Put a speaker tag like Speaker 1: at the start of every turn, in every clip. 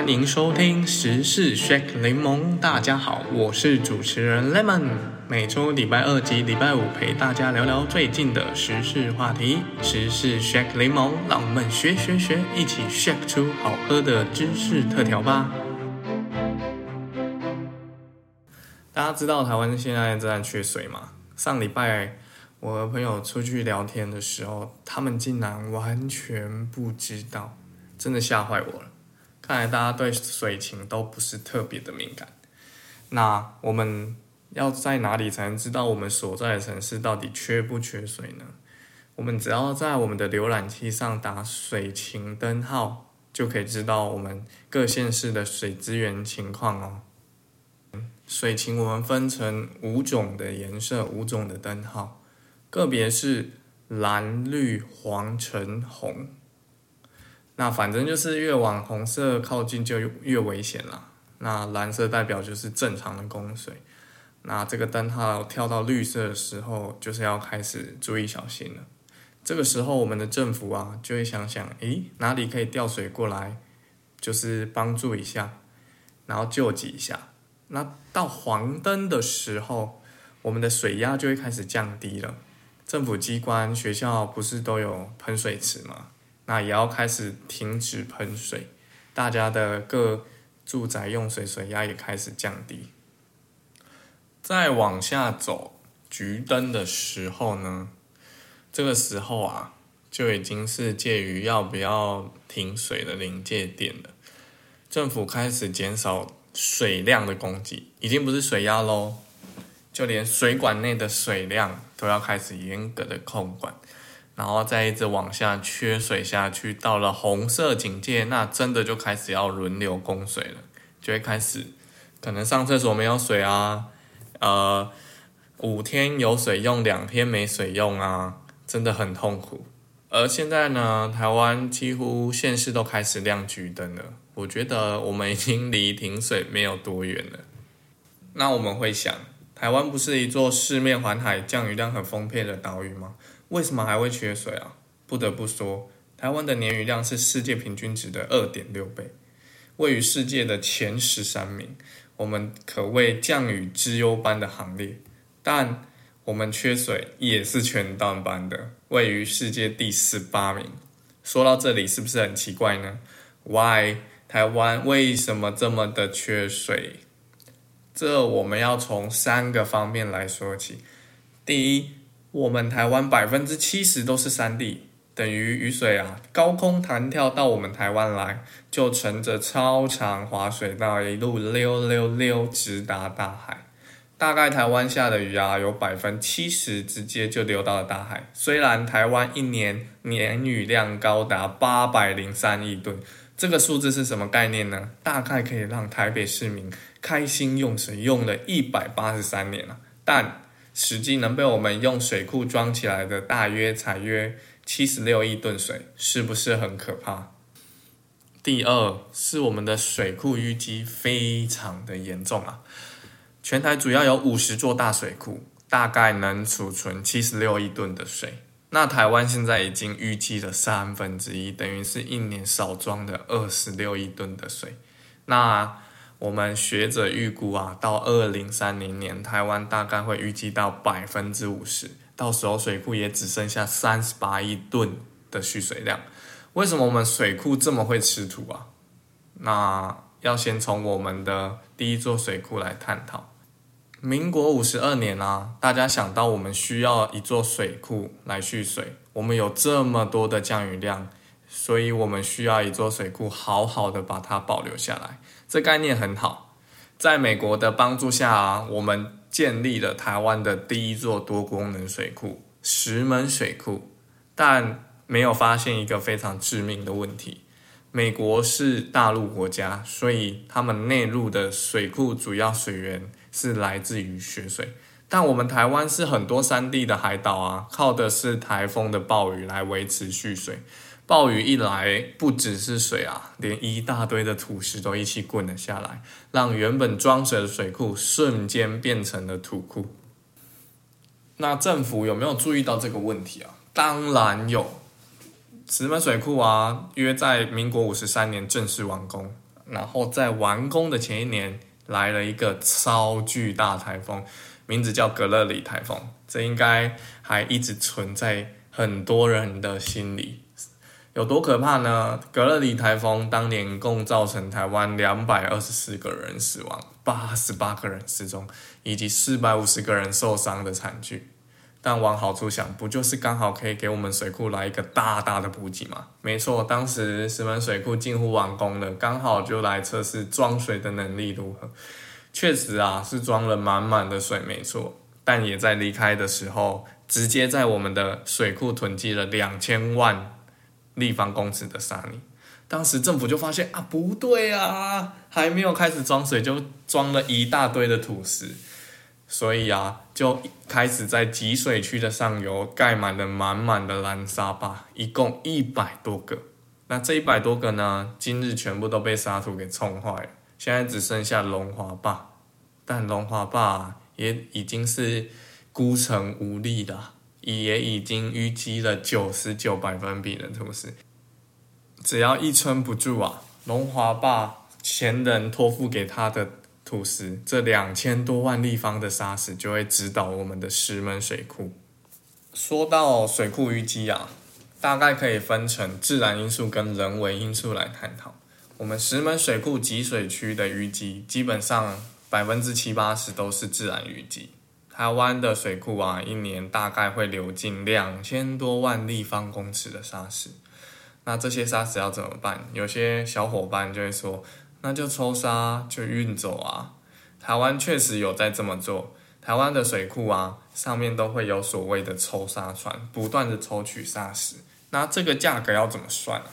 Speaker 1: 欢迎收听时事 Shake 柠檬。大家好，我是主持人 Lemon。每周礼拜二及礼拜五陪大家聊聊最近的时事话题。时事 Shake 柠檬，让我们学学学，一起 shake 出好喝的知识特调吧。大家知道台湾现在正在缺水吗？上礼拜我和朋友出去聊天的时候，他们竟然完全不知道，真的吓坏我了。看来大家对水情都不是特别的敏感。那我们要在哪里才能知道我们所在的城市到底缺不缺水呢？我们只要在我们的浏览器上打水情灯号，就可以知道我们各县市的水资源情况哦。水情我们分成五种的颜色，五种的灯号，个别是蓝、绿、黄、橙、红。那反正就是越往红色靠近就越危险了。那蓝色代表就是正常的供水。那这个灯号跳到绿色的时候，就是要开始注意小心了。这个时候，我们的政府啊就会想想，诶，哪里可以调水过来，就是帮助一下，然后救济一下。那到黄灯的时候，我们的水压就会开始降低了。政府机关、学校不是都有喷水池吗？那也要开始停止喷水，大家的各住宅用水水压也开始降低。再往下走，橘灯的时候呢，这个时候啊，就已经是介于要不要停水的临界点了。政府开始减少水量的供给，已经不是水压喽，就连水管内的水量都要开始严格的控管。然后再一直往下缺水下去，到了红色警戒，那真的就开始要轮流供水了，就会开始可能上厕所没有水啊，呃，五天有水用，两天没水用啊，真的很痛苦。而现在呢，台湾几乎县市都开始亮橘灯了，我觉得我们已经离停水没有多远了。那我们会想，台湾不是一座四面环海、降雨量很丰沛的岛屿吗？为什么还会缺水啊？不得不说，台湾的年雨量是世界平均值的二点六倍，位于世界的前十三名，我们可谓降雨之优班的行列。但我们缺水也是全当班的，位于世界第十八名。说到这里，是不是很奇怪呢？Why 台湾为什么这么的缺水？这我们要从三个方面来说起。第一，我们台湾百分之七十都是山地，等于雨水啊，高空弹跳到我们台湾来，就乘着超长滑水道一路溜溜溜，直达大海。大概台湾下的雨啊，有百分之七十直接就流到了大海。虽然台湾一年年雨量高达八百零三亿吨，这个数字是什么概念呢？大概可以让台北市民开心用水用了一百八十三年了，但。实际能被我们用水库装起来的，大约才约七十六亿吨水，是不是很可怕？第二是我们的水库淤积非常的严重啊！全台主要有五十座大水库，大概能储存七十六亿吨的水。那台湾现在已经淤积了三分之一，等于是一年少装的二十六亿吨的水。那我们学者预估啊，到二零三零年，台湾大概会预计到百分之五十，到时候水库也只剩下三十八亿吨的蓄水量。为什么我们水库这么会吃土啊？那要先从我们的第一座水库来探讨。民国五十二年啊，大家想到我们需要一座水库来蓄水，我们有这么多的降雨量，所以我们需要一座水库，好好的把它保留下来。这概念很好，在美国的帮助下，啊我们建立了台湾的第一座多功能水库——石门水库。但没有发现一个非常致命的问题：美国是大陆国家，所以他们内陆的水库主要水源是来自于雪水。但我们台湾是很多山地的海岛啊，靠的是台风的暴雨来维持蓄水。暴雨一来，不只是水啊，连一大堆的土石都一起滚了下来，让原本装水的水库瞬间变成了土库。那政府有没有注意到这个问题啊？当然有，石门水库啊，约在民国五十三年正式完工。然后在完工的前一年来了一个超巨大台风，名字叫格勒里台风，这应该还一直存在很多人的心里。有多可怕呢？格勒里台风当年共造成台湾两百二十四个人死亡，八十八个人失踪，以及四百五十个人受伤的惨剧。但往好处想，不就是刚好可以给我们水库来一个大大的补给吗？没错，当时石门水库近乎完工了，刚好就来测试装水的能力如何。确实啊，是装了满满的水，没错。但也在离开的时候，直接在我们的水库囤积了两千万立方公尺的沙泥。当时政府就发现啊，不对啊，还没有开始装水，就装了一大堆的土石。所以啊，就开始在集水区的上游盖满了满满的蓝沙坝，一共一百多个。那这一百多个呢，今日全部都被沙土给冲坏了，现在只剩下龙华坝。但龙华坝也已经是孤城无力了，也已经淤积了九十九百分比的土石。只要一撑不住啊，龙华坝前人托付给他的。土石这两千多万立方的沙石就会指导我们的石门水库。说到水库淤积啊，大概可以分成自然因素跟人为因素来探讨。我们石门水库集水区的淤积，基本上百分之七八十都是自然淤积。台湾的水库啊，一年大概会流进两千多万立方公尺的沙石。那这些沙石要怎么办？有些小伙伴就会说。那就抽沙就运走啊！台湾确实有在这么做，台湾的水库啊，上面都会有所谓的抽沙船，不断的抽取沙石。那这个价格要怎么算啊？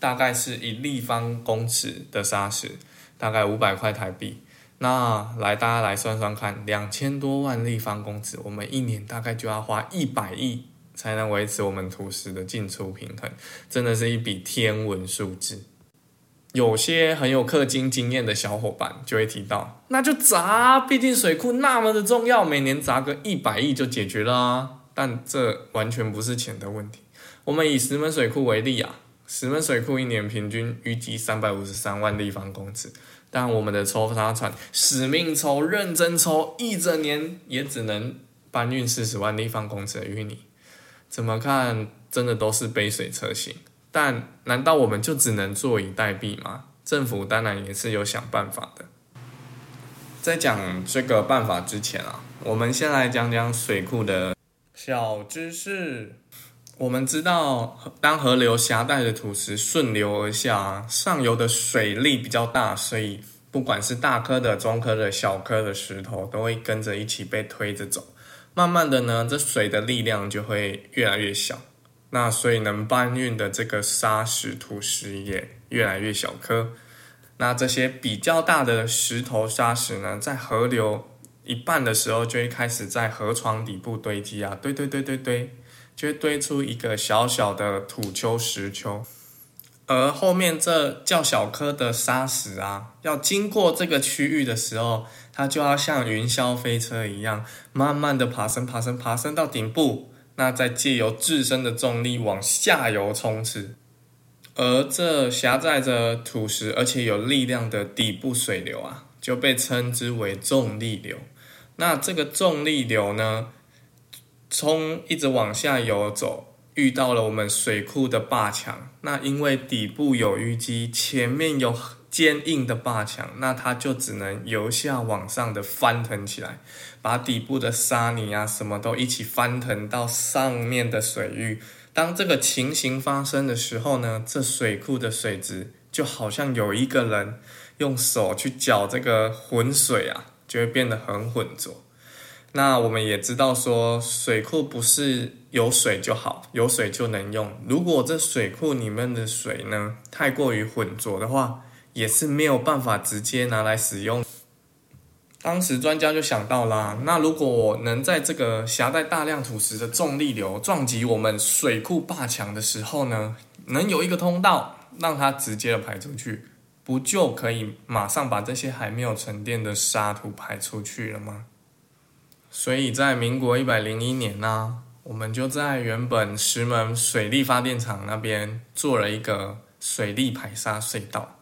Speaker 1: 大概是一立方公尺的沙石，大概五百块台币。那来大家来算算看，两千多万立方公尺，我们一年大概就要花一百亿才能维持我们土石的进出平衡，真的是一笔天文数字。有些很有氪金经验的小伙伴就会提到，那就砸，毕竟水库那么的重要，每年砸个一百亿就解决了啊。但这完全不是钱的问题。我们以石门水库为例啊，石门水库一年平均淤积三百五十三万立方公尺，但我们的抽沙船使命抽、认真抽，一整年也只能搬运四十万立方公尺的淤泥。怎么看，真的都是杯水车薪。但难道我们就只能坐以待毙吗？政府当然也是有想办法的。在讲这个办法之前啊，我们先来讲讲水库的小知识。我们知道，当河流狭带的土石顺流而下，上游的水力比较大，所以不管是大颗的、中颗的、小颗的石头，都会跟着一起被推着走。慢慢的呢，这水的力量就会越来越小。那所以能搬运的这个沙石土石也越来越小颗。那这些比较大的石头沙石呢，在河流一半的时候就会开始在河床底部堆积啊，堆堆堆堆堆，就会堆出一个小小的土丘石丘。而后面这较小颗的沙石啊，要经过这个区域的时候，它就要像云霄飞车一样，慢慢的爬升、爬升、爬升到顶部。那再借由自身的重力往下游冲刺，而这狭窄着土石而且有力量的底部水流啊，就被称之为重力流。那这个重力流呢，从一直往下游走，遇到了我们水库的坝墙。那因为底部有淤积，前面有。坚硬的坝墙，那它就只能由下往上的翻腾起来，把底部的沙泥啊什么都一起翻腾到上面的水域。当这个情形发生的时候呢，这水库的水质就好像有一个人用手去搅这个浑水啊，就会变得很浑浊。那我们也知道说，水库不是有水就好，有水就能用。如果这水库里面的水呢太过于浑浊的话，也是没有办法直接拿来使用。当时专家就想到啦，那如果我能在这个携带大量土石的重力流撞击我们水库坝墙的时候呢，能有一个通道让它直接的排出去，不就可以马上把这些还没有沉淀的沙土排出去了吗？所以在民国一百零一年呢，我们就在原本石门水利发电厂那边做了一个水利排沙隧道。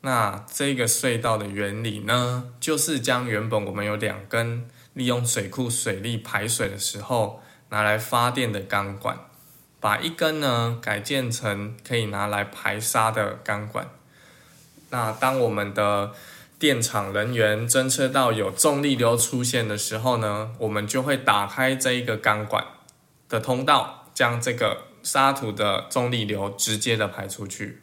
Speaker 1: 那这个隧道的原理呢，就是将原本我们有两根利用水库水利排水的时候拿来发电的钢管，把一根呢改建成可以拿来排沙的钢管。那当我们的电厂人员侦测到有重力流出现的时候呢，我们就会打开这一个钢管的通道，将这个沙土的重力流直接的排出去。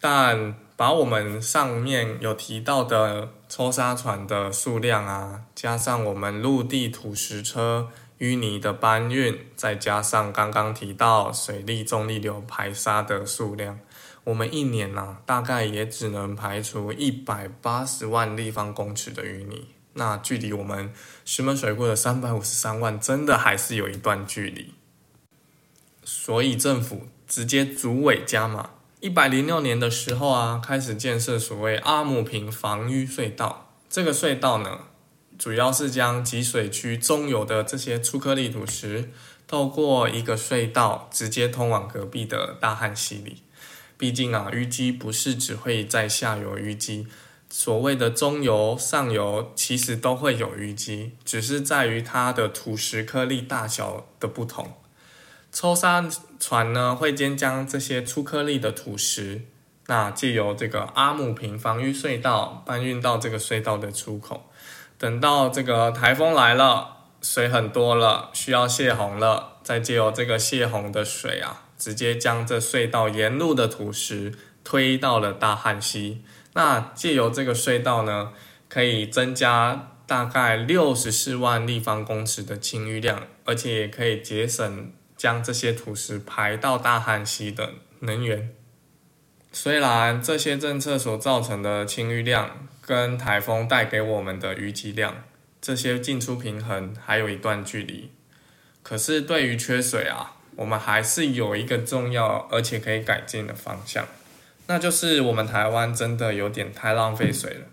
Speaker 1: 但把我们上面有提到的抽沙船的数量啊，加上我们陆地土石车淤泥的搬运，再加上刚刚提到水利重力流排沙的数量。我们一年呢，大概也只能排除一百八十万立方公尺的淤泥，那距离我们石门水库的三百五十三万，真的还是有一段距离。所以政府直接主委加码，一百零六年的时候啊，开始建设所谓阿姆坪防淤隧道。这个隧道呢，主要是将集水区中游的这些粗颗粒土石，透过一个隧道直接通往隔壁的大汉溪里。毕竟啊，淤积不是只会在下游淤积，所谓的中游、上游其实都会有淤积，只是在于它的土石颗粒大小的不同。抽沙船呢，会先将这些粗颗粒的土石，那借由这个阿姆坪防淤隧道搬运到这个隧道的出口。等到这个台风来了，水很多了，需要泄洪了，再借由这个泄洪的水啊。直接将这隧道沿路的土石推到了大汉溪，那借由这个隧道呢，可以增加大概六十四万立方公尺的清淤量，而且也可以节省将这些土石排到大汉溪的能源。虽然这些政策所造成的清淤量跟台风带给我们的淤积量，这些进出平衡还有一段距离，可是对于缺水啊。我们还是有一个重要而且可以改进的方向，那就是我们台湾真的有点太浪费水了。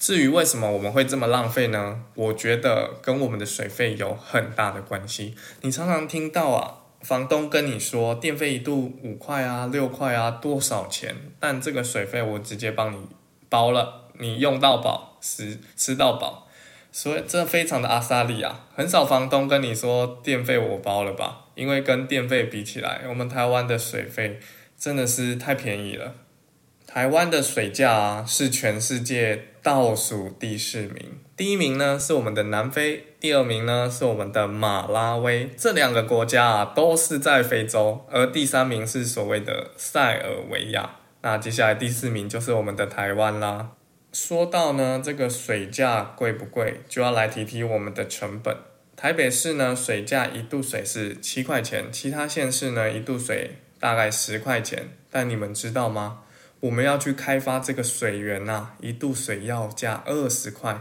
Speaker 1: 至于为什么我们会这么浪费呢？我觉得跟我们的水费有很大的关系。你常常听到啊，房东跟你说电费一度五块啊、六块啊，多少钱？但这个水费我直接帮你包了，你用到饱，吃吃到饱。所以这非常的阿萨利啊，很少房东跟你说电费我包了吧？因为跟电费比起来，我们台湾的水费真的是太便宜了。台湾的水价啊是全世界倒数第四名，第一名呢是我们的南非，第二名呢是我们的马拉威，这两个国家啊都是在非洲，而第三名是所谓的塞尔维亚。那接下来第四名就是我们的台湾啦。说到呢，这个水价贵不贵，就要来提提我们的成本。台北市呢，水价一度水是七块钱，其他县市呢，一度水大概十块钱。但你们知道吗？我们要去开发这个水源呐，一度水要价二十块，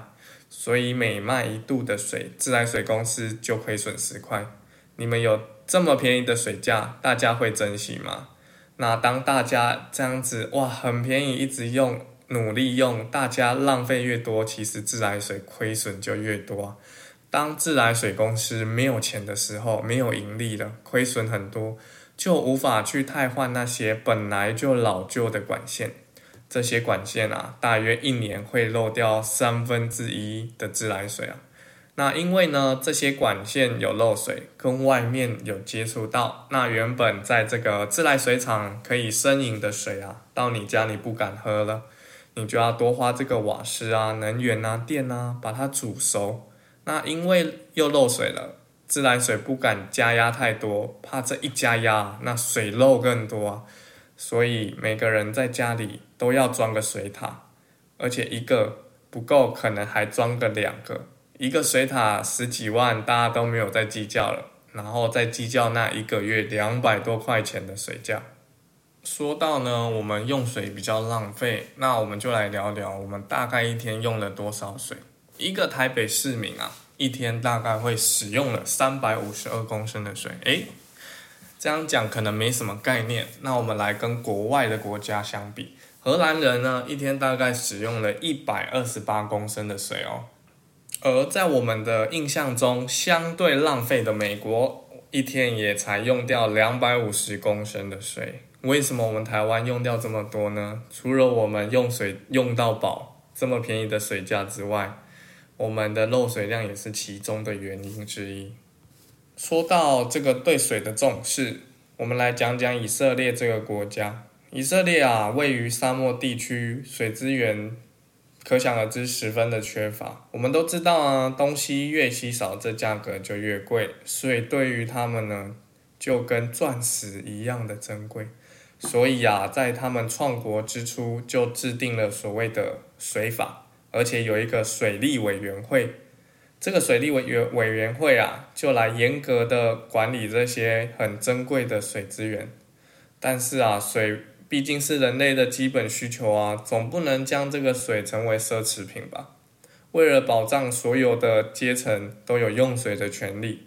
Speaker 1: 所以每卖一度的水，自来水公司就亏损十块。你们有这么便宜的水价，大家会珍惜吗？那当大家这样子哇，很便宜，一直用。努力用，大家浪费越多，其实自来水亏损就越多。当自来水公司没有钱的时候，没有盈利了，亏损很多，就无法去汰换那些本来就老旧的管线。这些管线啊，大约一年会漏掉三分之一的自来水啊。那因为呢，这些管线有漏水，跟外面有接触到，那原本在这个自来水厂可以生饮的水啊，到你家你不敢喝了。你就要多花这个瓦斯啊、能源啊、电啊，把它煮熟。那因为又漏水了，自来水不敢加压太多，怕这一加压，那水漏更多。所以每个人在家里都要装个水塔，而且一个不够，可能还装个两个。一个水塔十几万，大家都没有再计较了，然后再计较那一个月两百多块钱的水价。说到呢，我们用水比较浪费，那我们就来聊聊我们大概一天用了多少水。一个台北市民啊，一天大概会使用了三百五十二公升的水。诶，这样讲可能没什么概念。那我们来跟国外的国家相比，荷兰人呢，一天大概使用了一百二十八公升的水哦。而在我们的印象中，相对浪费的美国，一天也才用掉两百五十公升的水。为什么我们台湾用掉这么多呢？除了我们用水用到饱，这么便宜的水价之外，我们的漏水量也是其中的原因之一。说到这个对水的重视，我们来讲讲以色列这个国家。以色列啊，位于沙漠地区，水资源可想而知十分的缺乏。我们都知道啊，东西越稀少，这价格就越贵。所以对于他们呢，就跟钻石一样的珍贵。所以啊，在他们创国之初就制定了所谓的水法，而且有一个水利委员会。这个水利委员委员会啊，就来严格的管理这些很珍贵的水资源。但是啊，水毕竟是人类的基本需求啊，总不能将这个水成为奢侈品吧？为了保障所有的阶层都有用水的权利。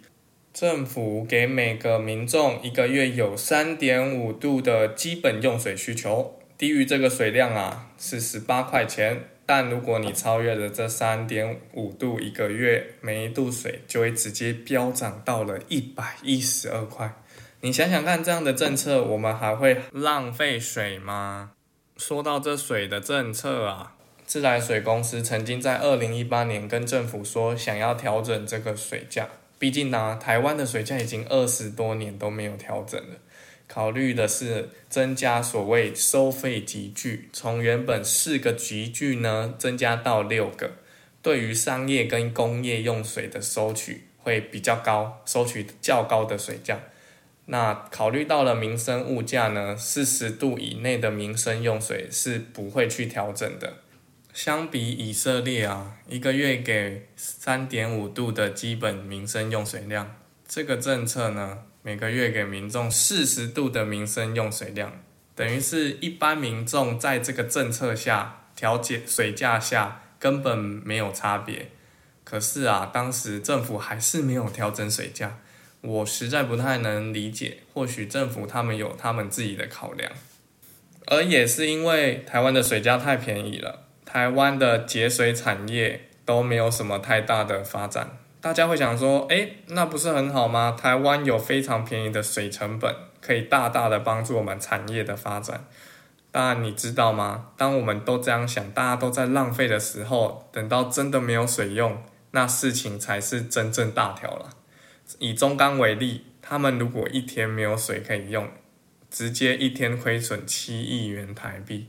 Speaker 1: 政府给每个民众一个月有三点五度的基本用水需求，低于这个水量啊是十八块钱，但如果你超越了这三点五度一个月，每一度水就会直接飙涨到了一百一十二块。你想想看，这样的政策我们还会浪费水吗？说到这水的政策啊，自来水公司曾经在二零一八年跟政府说想要调整这个水价。毕竟呢，台湾的水价已经二十多年都没有调整了。考虑的是增加所谓收费集聚，从原本四个集聚呢增加到六个。对于商业跟工业用水的收取会比较高，收取较高的水价。那考虑到了民生物价呢，四十度以内的民生用水是不会去调整的。相比以色列啊，一个月给三点五度的基本民生用水量，这个政策呢，每个月给民众四十度的民生用水量，等于是一般民众在这个政策下调节水价下根本没有差别。可是啊，当时政府还是没有调整水价，我实在不太能理解。或许政府他们有他们自己的考量，而也是因为台湾的水价太便宜了。台湾的节水产业都没有什么太大的发展，大家会想说，哎，那不是很好吗？台湾有非常便宜的水成本，可以大大的帮助我们产业的发展。但你知道吗？当我们都这样想，大家都在浪费的时候，等到真的没有水用，那事情才是真正大条了。以中钢为例，他们如果一天没有水可以用，直接一天亏损七亿元台币。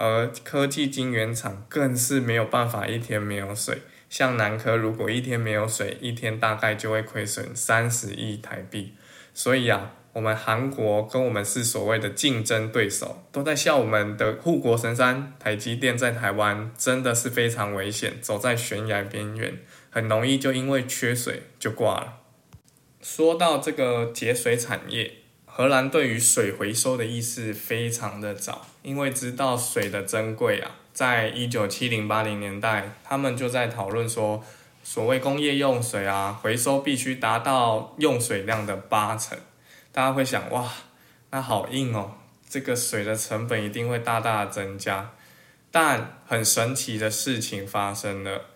Speaker 1: 而科技晶圆厂更是没有办法一天没有水，像南科如果一天没有水，一天大概就会亏损三十亿台币。所以啊，我们韩国跟我们是所谓的竞争对手，都在笑我们的护国神山台积电在台湾真的是非常危险，走在悬崖边缘，很容易就因为缺水就挂了。说到这个节水产业。荷兰对于水回收的意识非常的早，因为知道水的珍贵啊，在一九七零八零年代，他们就在讨论说，所谓工业用水啊，回收必须达到用水量的八成。大家会想，哇，那好硬哦，这个水的成本一定会大大增加。但很神奇的事情发生了，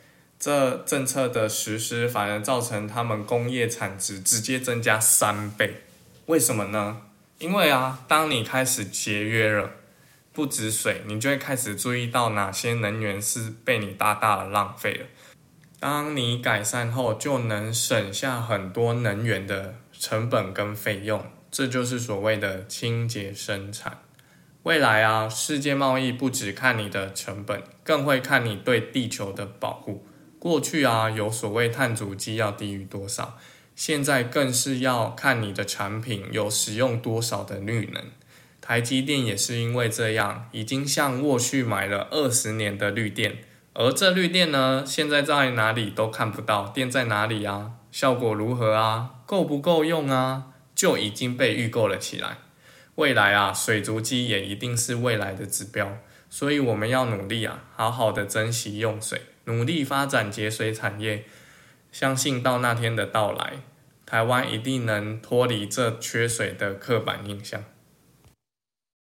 Speaker 1: 这政策的实施反而造成他们工业产值直接增加三倍。为什么呢？因为啊，当你开始节约了，不止水，你就会开始注意到哪些能源是被你大大的浪费了。当你改善后，就能省下很多能源的成本跟费用，这就是所谓的清洁生产。未来啊，世界贸易不只看你的成本，更会看你对地球的保护。过去啊，有所谓碳足迹要低于多少。现在更是要看你的产品有使用多少的绿能。台积电也是因为这样，已经向沃旭买了二十年的绿电，而这绿电呢，现在在哪里都看不到，电在哪里啊？效果如何啊？够不够用啊？就已经被预购了起来。未来啊，水族机也一定是未来的指标，所以我们要努力啊，好好的珍惜用水，努力发展节水产业。相信到那天的到来，台湾一定能脱离这缺水的刻板印象。